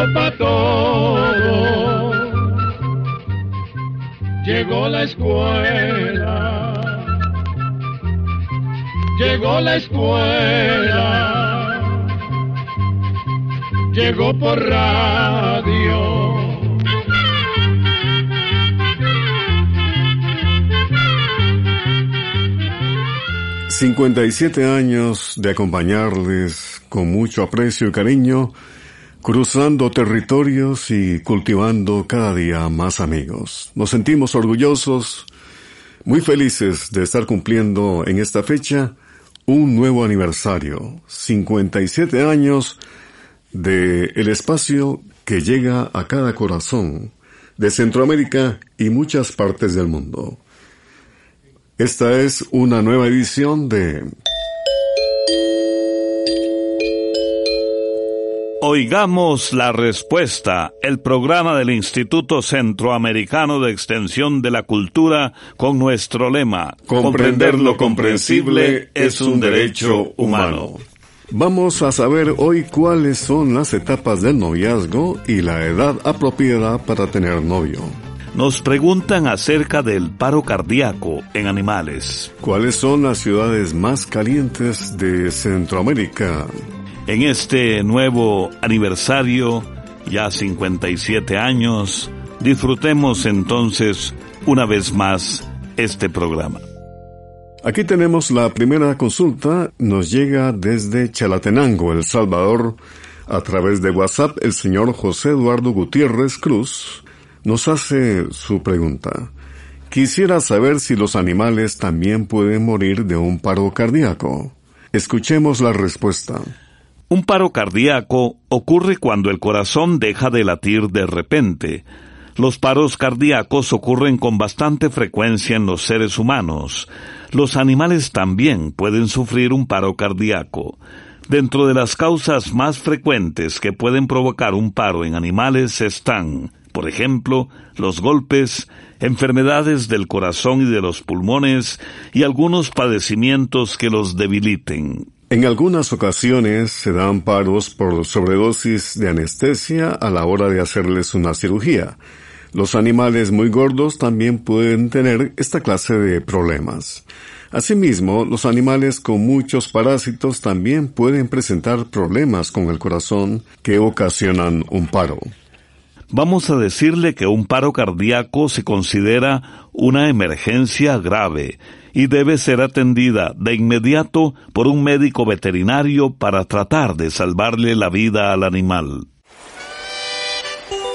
llegó para todo. Llegó la escuela. Llegó la escuela. Llegó por radio. 57 años de acompañarles con mucho aprecio y cariño, cruzando territorios y cultivando cada día más amigos. Nos sentimos orgullosos, muy felices de estar cumpliendo en esta fecha un nuevo aniversario, 57 años de el espacio que llega a cada corazón de Centroamérica y muchas partes del mundo. Esta es una nueva edición de... Oigamos la respuesta, el programa del Instituto Centroamericano de Extensión de la Cultura con nuestro lema, Comprender lo comprensible es un derecho humano. Vamos a saber hoy cuáles son las etapas del noviazgo y la edad apropiada para tener novio. Nos preguntan acerca del paro cardíaco en animales. ¿Cuáles son las ciudades más calientes de Centroamérica? En este nuevo aniversario, ya 57 años, disfrutemos entonces una vez más este programa. Aquí tenemos la primera consulta, nos llega desde Chalatenango, El Salvador, a través de WhatsApp el señor José Eduardo Gutiérrez Cruz nos hace su pregunta. Quisiera saber si los animales también pueden morir de un paro cardíaco. Escuchemos la respuesta. Un paro cardíaco ocurre cuando el corazón deja de latir de repente. Los paros cardíacos ocurren con bastante frecuencia en los seres humanos. Los animales también pueden sufrir un paro cardíaco. Dentro de las causas más frecuentes que pueden provocar un paro en animales están por ejemplo, los golpes, enfermedades del corazón y de los pulmones y algunos padecimientos que los debiliten. En algunas ocasiones se dan paros por sobredosis de anestesia a la hora de hacerles una cirugía. Los animales muy gordos también pueden tener esta clase de problemas. Asimismo, los animales con muchos parásitos también pueden presentar problemas con el corazón que ocasionan un paro vamos a decirle que un paro cardíaco se considera una emergencia grave y debe ser atendida de inmediato por un médico veterinario para tratar de salvarle la vida al animal.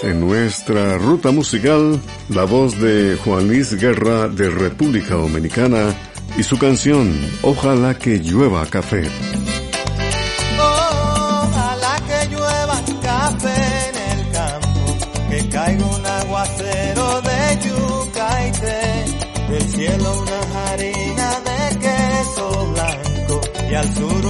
En nuestra ruta musical, la voz de Juan Luis Guerra de República Dominicana y su canción Ojalá que llueva café. Caigo un aguacero de yuca y té, del cielo una harina de queso blanco y al sur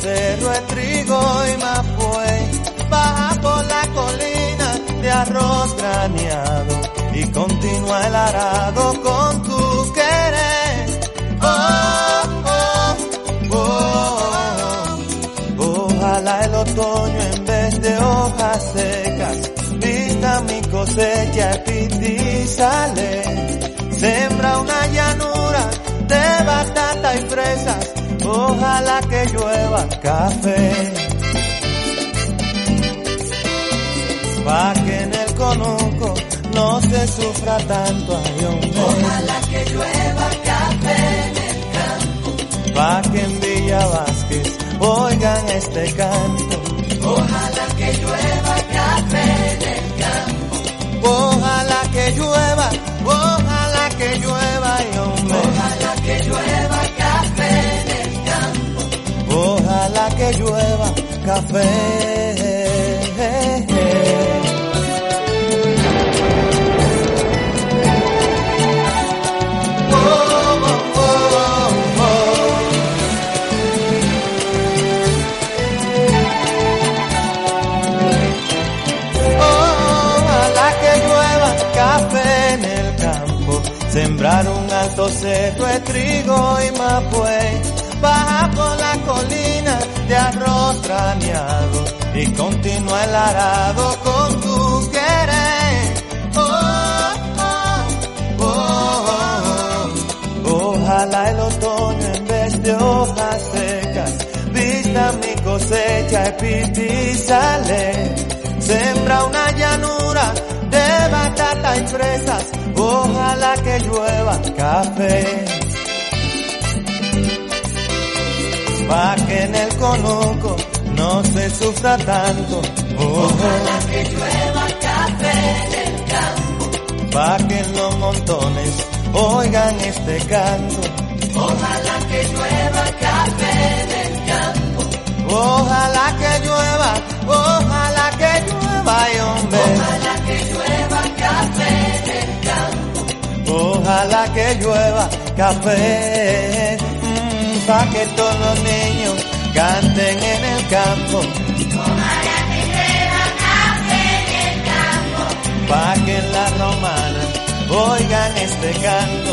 cerro de trigo y fue baja por la colina de arroz graneado y continúa el arado con tu querer. Oh, oh, oh, Ojalá el otoño en vez de hojas secas pinta mi cosecha y sale. Sembra una llanura de batata y fresas ojalá que llueva café. Pa' que en el conuco no se sufra tanto ayón. Ojalá que llueva café en el campo. Pa' que en Villa Vázquez oigan este canto. Ojalá que llueva café en el campo. Ojalá que llueva, ojalá que llueva y Ojalá que llueva La que llueva café. en el campo. sembrar un alto cerro de trigo y mapue, baja por la colina y continúa el arado con tu querer. Oh, oh, oh, Ojalá el otoño en vez de hojas secas vista mi cosecha y sale. Sembra una llanura de batata y fresas, ojalá que llueva café. Pa' que en el conuco no se sufra tanto. Ojalá que llueva café en el campo. Pa' que los montones oigan este canto. Ojalá que llueva café en el campo. Ojalá que llueva, ojalá que llueva, y hombre. Ojalá que llueva café en el campo. Ojalá que llueva café, pa' que todos los niños canten en el campo. Ojalá que llueva café en el campo. Pa' que en la romana oigan este canto.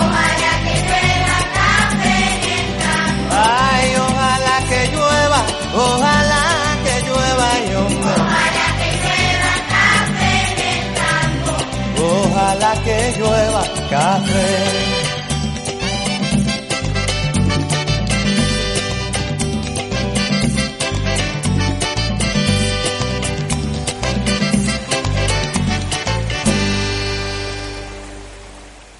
Ojalá que llueva café en el campo. Ay, ojalá que llueva, ojalá que llueva, y. Ojalá que llueva café en el campo. Ojalá que llueva café.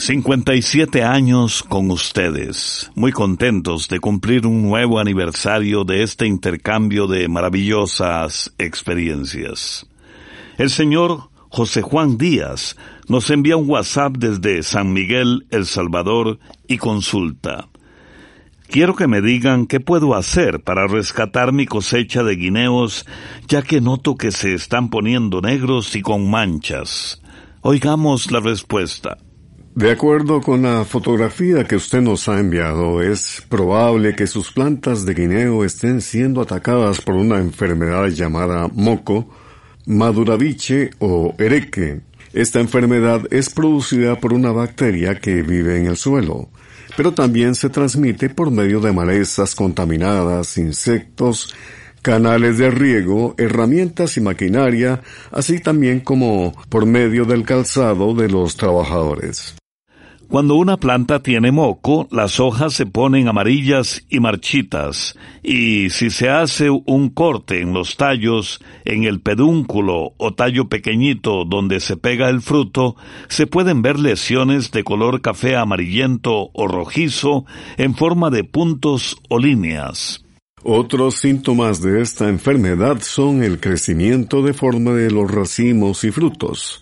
57 años con ustedes, muy contentos de cumplir un nuevo aniversario de este intercambio de maravillosas experiencias. El señor José Juan Díaz nos envía un WhatsApp desde San Miguel, El Salvador, y consulta. Quiero que me digan qué puedo hacer para rescatar mi cosecha de guineos, ya que noto que se están poniendo negros y con manchas. Oigamos la respuesta. De acuerdo con la fotografía que usted nos ha enviado, es probable que sus plantas de guineo estén siendo atacadas por una enfermedad llamada moco, maduraviche o ereque. Esta enfermedad es producida por una bacteria que vive en el suelo, pero también se transmite por medio de malezas contaminadas, insectos, canales de riego, herramientas y maquinaria, así también como por medio del calzado de los trabajadores. Cuando una planta tiene moco, las hojas se ponen amarillas y marchitas, y si se hace un corte en los tallos, en el pedúnculo o tallo pequeñito donde se pega el fruto, se pueden ver lesiones de color café amarillento o rojizo en forma de puntos o líneas. Otros síntomas de esta enfermedad son el crecimiento deforme de los racimos y frutos.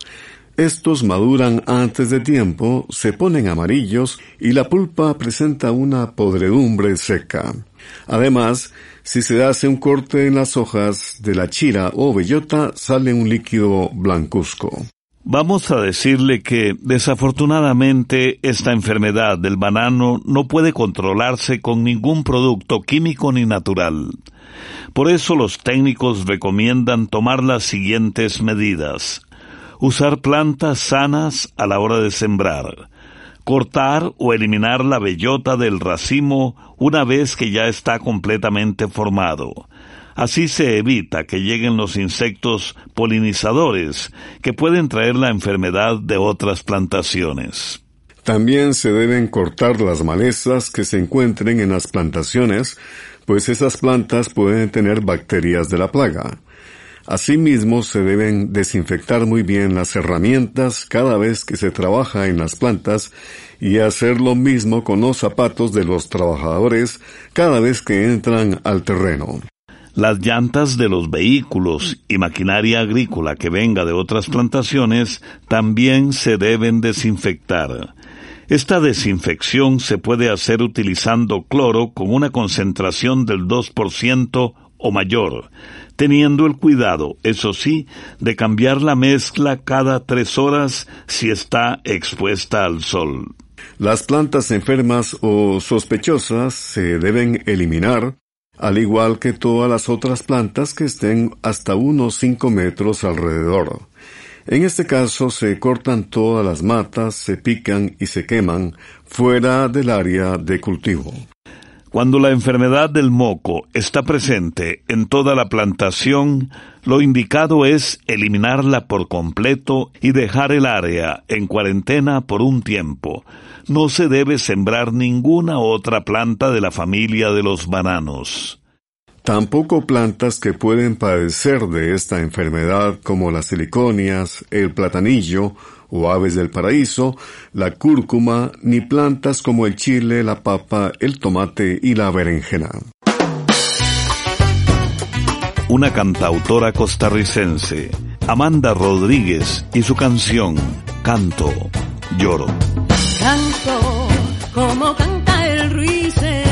Estos maduran antes de tiempo, se ponen amarillos y la pulpa presenta una podredumbre seca. Además, si se hace un corte en las hojas de la chira o bellota, sale un líquido blancuzco. Vamos a decirle que, desafortunadamente, esta enfermedad del banano no puede controlarse con ningún producto químico ni natural. Por eso los técnicos recomiendan tomar las siguientes medidas. Usar plantas sanas a la hora de sembrar. Cortar o eliminar la bellota del racimo una vez que ya está completamente formado. Así se evita que lleguen los insectos polinizadores que pueden traer la enfermedad de otras plantaciones. También se deben cortar las malezas que se encuentren en las plantaciones, pues esas plantas pueden tener bacterias de la plaga. Asimismo, se deben desinfectar muy bien las herramientas cada vez que se trabaja en las plantas y hacer lo mismo con los zapatos de los trabajadores cada vez que entran al terreno. Las llantas de los vehículos y maquinaria agrícola que venga de otras plantaciones también se deben desinfectar. Esta desinfección se puede hacer utilizando cloro con una concentración del 2% o mayor, teniendo el cuidado, eso sí, de cambiar la mezcla cada tres horas si está expuesta al sol. Las plantas enfermas o sospechosas se deben eliminar, al igual que todas las otras plantas que estén hasta unos cinco metros alrededor. En este caso se cortan todas las matas, se pican y se queman fuera del área de cultivo. Cuando la enfermedad del moco está presente en toda la plantación, lo indicado es eliminarla por completo y dejar el área en cuarentena por un tiempo. No se debe sembrar ninguna otra planta de la familia de los bananos. Tampoco plantas que pueden padecer de esta enfermedad como las siliconias, el platanillo o aves del paraíso, la cúrcuma, ni plantas como el chile, la papa, el tomate y la berenjena. Una cantautora costarricense, Amanda Rodríguez, y su canción Canto, lloro. Canto como canta el ruiseñor,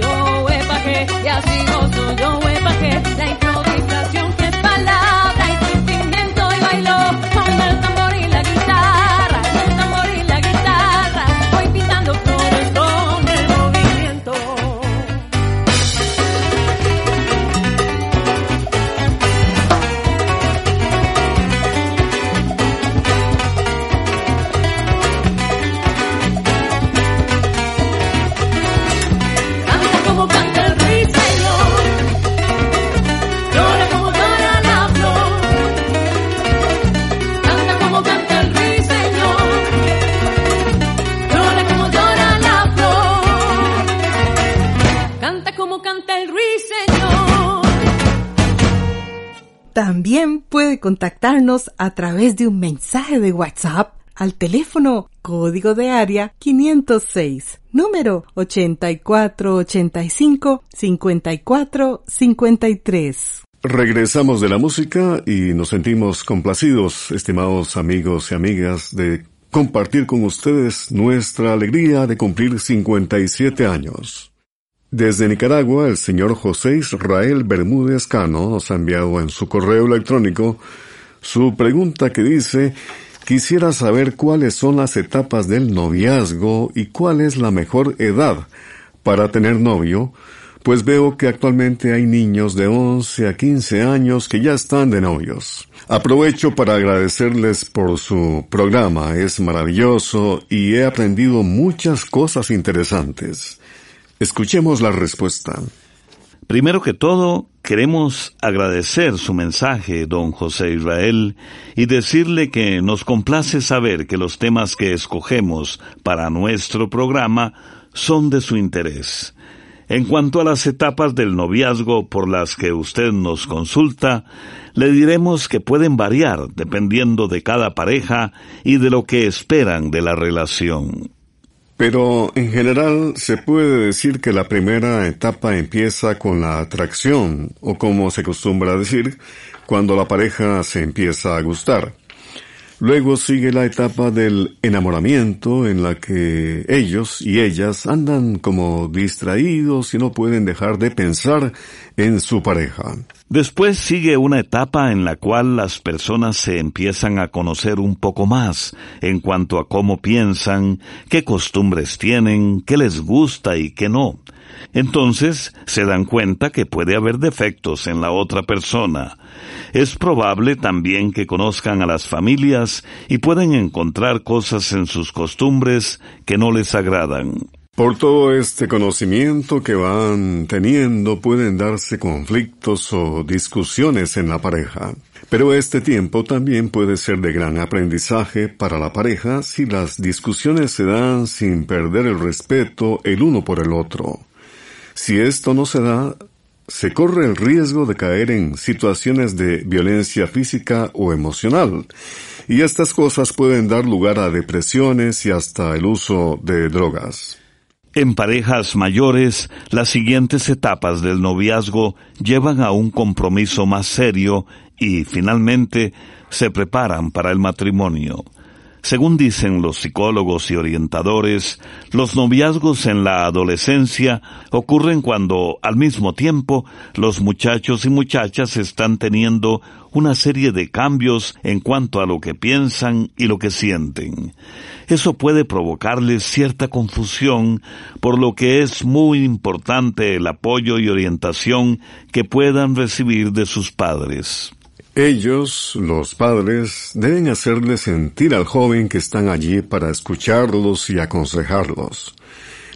yo, que y así gozo yo, que la Canta como canta el ruiseñor. También puede contactarnos a través de un mensaje de WhatsApp al teléfono código de área 506, número 8485-5453. Regresamos de la música y nos sentimos complacidos, estimados amigos y amigas, de compartir con ustedes nuestra alegría de cumplir 57 años. Desde Nicaragua, el señor José Israel Bermúdez Cano nos ha enviado en su correo electrónico su pregunta que dice Quisiera saber cuáles son las etapas del noviazgo y cuál es la mejor edad para tener novio, pues veo que actualmente hay niños de 11 a 15 años que ya están de novios. Aprovecho para agradecerles por su programa, es maravilloso y he aprendido muchas cosas interesantes. Escuchemos la respuesta. Primero que todo, queremos agradecer su mensaje, don José Israel, y decirle que nos complace saber que los temas que escogemos para nuestro programa son de su interés. En cuanto a las etapas del noviazgo por las que usted nos consulta, le diremos que pueden variar dependiendo de cada pareja y de lo que esperan de la relación. Pero en general se puede decir que la primera etapa empieza con la atracción, o como se acostumbra decir, cuando la pareja se empieza a gustar. Luego sigue la etapa del enamoramiento en la que ellos y ellas andan como distraídos y no pueden dejar de pensar en su pareja. Después sigue una etapa en la cual las personas se empiezan a conocer un poco más en cuanto a cómo piensan, qué costumbres tienen, qué les gusta y qué no. Entonces se dan cuenta que puede haber defectos en la otra persona. Es probable también que conozcan a las familias y pueden encontrar cosas en sus costumbres que no les agradan. Por todo este conocimiento que van teniendo pueden darse conflictos o discusiones en la pareja. Pero este tiempo también puede ser de gran aprendizaje para la pareja si las discusiones se dan sin perder el respeto el uno por el otro. Si esto no se da, se corre el riesgo de caer en situaciones de violencia física o emocional, y estas cosas pueden dar lugar a depresiones y hasta el uso de drogas. En parejas mayores, las siguientes etapas del noviazgo llevan a un compromiso más serio y, finalmente, se preparan para el matrimonio. Según dicen los psicólogos y orientadores, los noviazgos en la adolescencia ocurren cuando, al mismo tiempo, los muchachos y muchachas están teniendo una serie de cambios en cuanto a lo que piensan y lo que sienten. Eso puede provocarles cierta confusión, por lo que es muy importante el apoyo y orientación que puedan recibir de sus padres. Ellos, los padres, deben hacerle sentir al joven que están allí para escucharlos y aconsejarlos.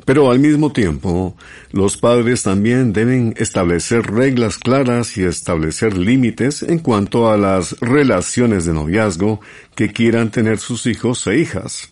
Pero al mismo tiempo, los padres también deben establecer reglas claras y establecer límites en cuanto a las relaciones de noviazgo que quieran tener sus hijos e hijas.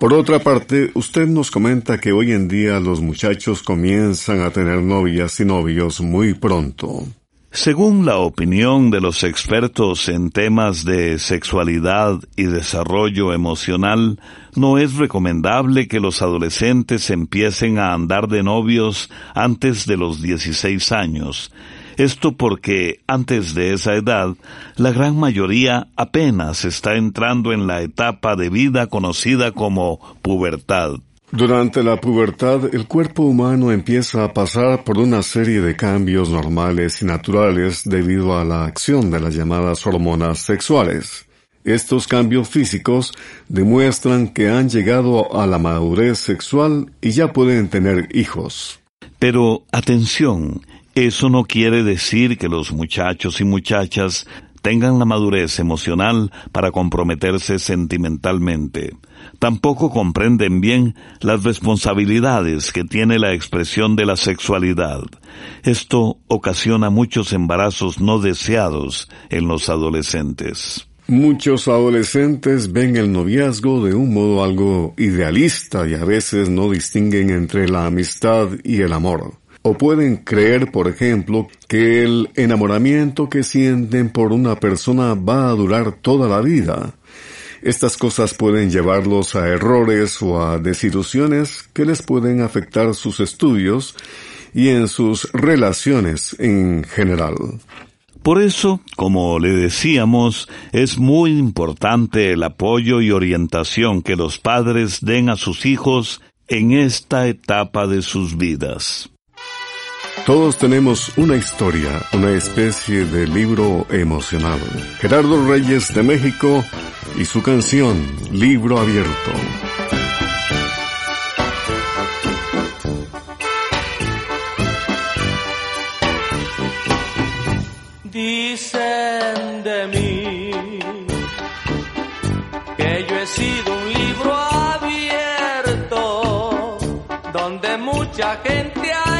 Por otra parte, usted nos comenta que hoy en día los muchachos comienzan a tener novias y novios muy pronto. Según la opinión de los expertos en temas de sexualidad y desarrollo emocional, no es recomendable que los adolescentes empiecen a andar de novios antes de los 16 años. Esto porque antes de esa edad, la gran mayoría apenas está entrando en la etapa de vida conocida como pubertad. Durante la pubertad, el cuerpo humano empieza a pasar por una serie de cambios normales y naturales debido a la acción de las llamadas hormonas sexuales. Estos cambios físicos demuestran que han llegado a la madurez sexual y ya pueden tener hijos. Pero atención, eso no quiere decir que los muchachos y muchachas tengan la madurez emocional para comprometerse sentimentalmente. Tampoco comprenden bien las responsabilidades que tiene la expresión de la sexualidad. Esto ocasiona muchos embarazos no deseados en los adolescentes. Muchos adolescentes ven el noviazgo de un modo algo idealista y a veces no distinguen entre la amistad y el amor. O pueden creer, por ejemplo, que el enamoramiento que sienten por una persona va a durar toda la vida. Estas cosas pueden llevarlos a errores o a desilusiones que les pueden afectar sus estudios y en sus relaciones en general. Por eso, como le decíamos, es muy importante el apoyo y orientación que los padres den a sus hijos en esta etapa de sus vidas. Todos tenemos una historia, una especie de libro emocional. Gerardo Reyes de México y su canción Libro Abierto. Dicen de mí que yo he sido un libro abierto donde mucha gente ha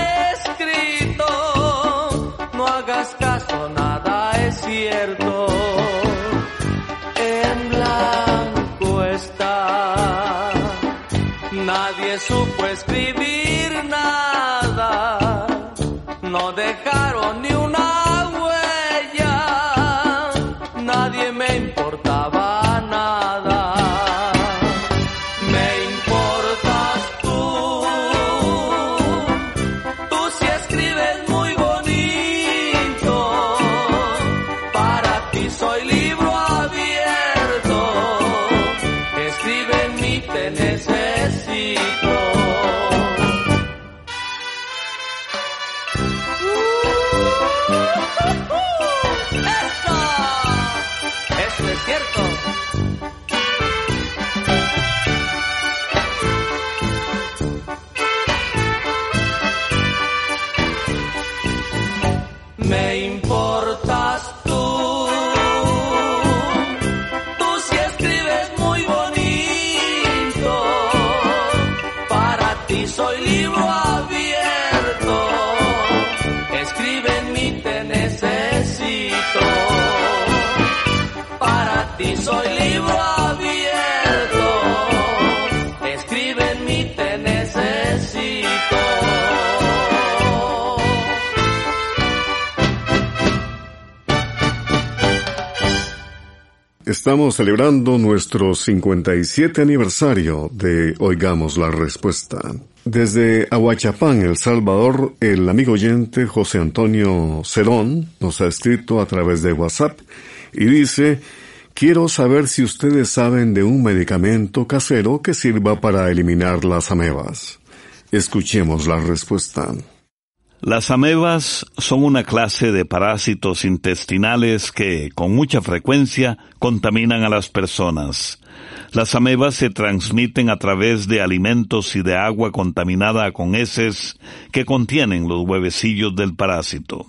Estamos celebrando nuestro 57 aniversario de Oigamos la Respuesta. Desde Ahuachapán, El Salvador, el amigo oyente José Antonio Cerón nos ha escrito a través de WhatsApp y dice, quiero saber si ustedes saben de un medicamento casero que sirva para eliminar las amebas. Escuchemos la respuesta. Las amebas son una clase de parásitos intestinales que, con mucha frecuencia, contaminan a las personas. Las amebas se transmiten a través de alimentos y de agua contaminada con heces que contienen los huevecillos del parásito.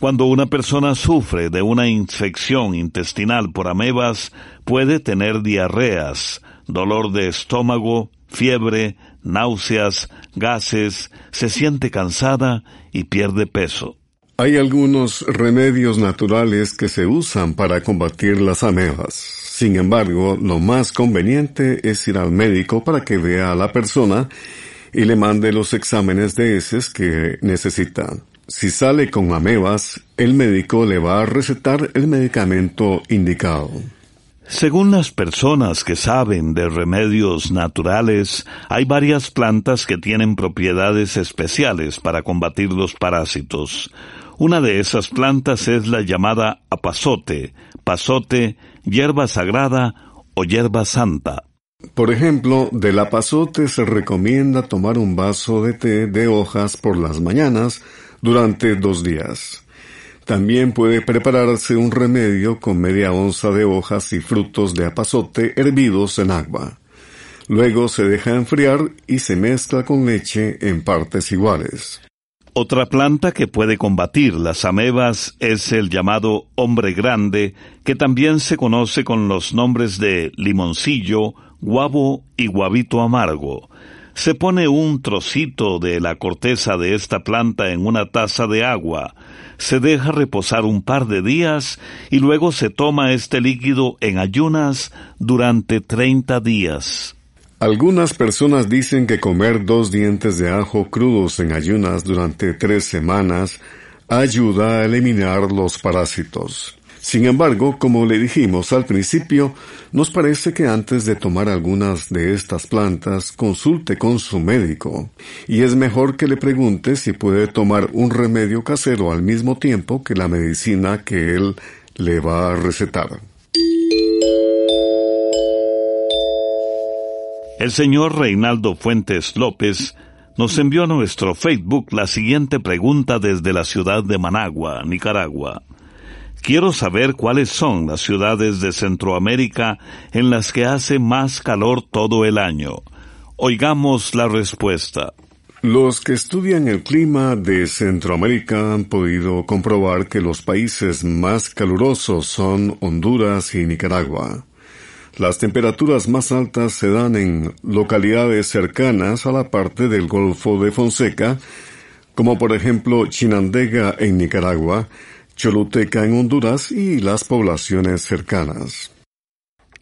Cuando una persona sufre de una infección intestinal por amebas, puede tener diarreas, dolor de estómago, fiebre, náuseas, gases, se siente cansada y pierde peso. Hay algunos remedios naturales que se usan para combatir las amebas. Sin embargo, lo más conveniente es ir al médico para que vea a la persona y le mande los exámenes de heces que necesita. Si sale con amebas, el médico le va a recetar el medicamento indicado. Según las personas que saben de remedios naturales, hay varias plantas que tienen propiedades especiales para combatir los parásitos. Una de esas plantas es la llamada apazote, pasote, hierba sagrada o hierba santa. Por ejemplo, del apazote se recomienda tomar un vaso de té de hojas por las mañanas durante dos días. También puede prepararse un remedio con media onza de hojas y frutos de apazote hervidos en agua. Luego se deja enfriar y se mezcla con leche en partes iguales. Otra planta que puede combatir las amebas es el llamado hombre grande, que también se conoce con los nombres de limoncillo, guavo y guavito amargo. Se pone un trocito de la corteza de esta planta en una taza de agua, se deja reposar un par de días y luego se toma este líquido en ayunas durante 30 días. Algunas personas dicen que comer dos dientes de ajo crudos en ayunas durante tres semanas ayuda a eliminar los parásitos. Sin embargo, como le dijimos al principio, nos parece que antes de tomar algunas de estas plantas consulte con su médico, y es mejor que le pregunte si puede tomar un remedio casero al mismo tiempo que la medicina que él le va a recetar. El señor Reinaldo Fuentes López nos envió a nuestro Facebook la siguiente pregunta desde la ciudad de Managua, Nicaragua. Quiero saber cuáles son las ciudades de Centroamérica en las que hace más calor todo el año. Oigamos la respuesta. Los que estudian el clima de Centroamérica han podido comprobar que los países más calurosos son Honduras y Nicaragua. Las temperaturas más altas se dan en localidades cercanas a la parte del Golfo de Fonseca, como por ejemplo Chinandega en Nicaragua, Choluteca en Honduras y las poblaciones cercanas.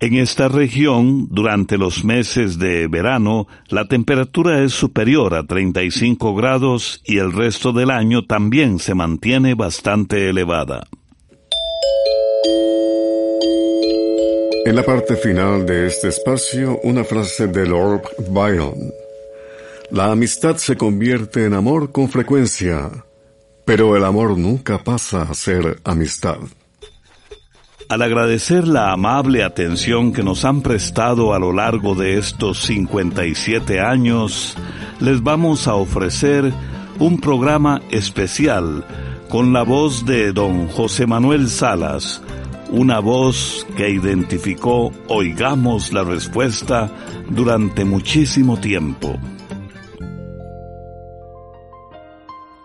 En esta región, durante los meses de verano, la temperatura es superior a 35 grados y el resto del año también se mantiene bastante elevada. En la parte final de este espacio, una frase de Lord Byron. La amistad se convierte en amor con frecuencia, pero el amor nunca pasa a ser amistad. Al agradecer la amable atención que nos han prestado a lo largo de estos 57 años, les vamos a ofrecer un programa especial con la voz de don José Manuel Salas, una voz que identificó Oigamos la Respuesta durante muchísimo tiempo.